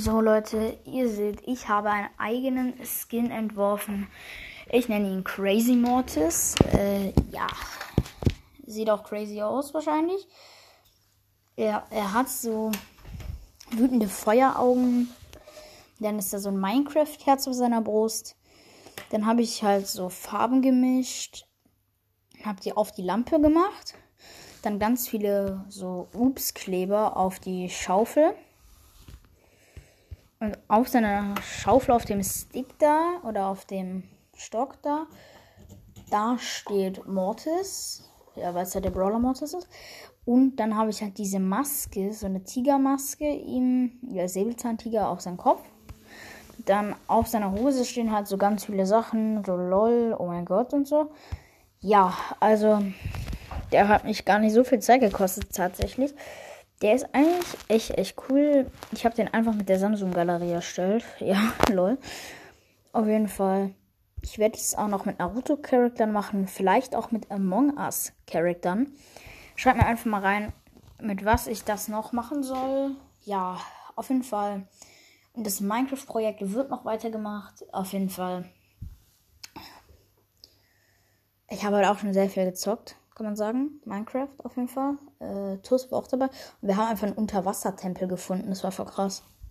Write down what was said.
So Leute, ihr seht, ich habe einen eigenen Skin entworfen. Ich nenne ihn Crazy Mortis. Äh, ja, sieht auch crazy aus wahrscheinlich. Er, er hat so wütende Feueraugen. Dann ist da so ein Minecraft-Herz auf seiner Brust. Dann habe ich halt so Farben gemischt. Habe die auf die Lampe gemacht. Dann ganz viele so Ups-Kleber auf die Schaufel. Und auf seiner Schaufel, auf dem Stick da oder auf dem Stock da, da steht Mortis. Ja, weil es ja der Brawler Mortis ist. Und dann habe ich halt diese Maske, so eine Tigermaske ihm, ja, Säbelzahntiger auf seinem Kopf. Dann auf seiner Hose stehen halt so ganz viele Sachen, so lol, oh mein Gott und so. Ja, also der hat mich gar nicht so viel Zeit gekostet tatsächlich. Der ist eigentlich echt, echt cool. Ich habe den einfach mit der Samsung-Galerie erstellt. Ja, lol. Auf jeden Fall. Ich werde es auch noch mit Naruto-Charaktern machen. Vielleicht auch mit Among Us-Charaktern. Schreibt mir einfach mal rein, mit was ich das noch machen soll. Ja, auf jeden Fall. Und das Minecraft-Projekt wird noch weitergemacht. Auf jeden Fall. Ich habe halt auch schon sehr viel gezockt kann man sagen. Minecraft auf jeden Fall. Äh, TUS war auch dabei. Wir haben einfach einen Unterwassertempel gefunden. Das war voll krass.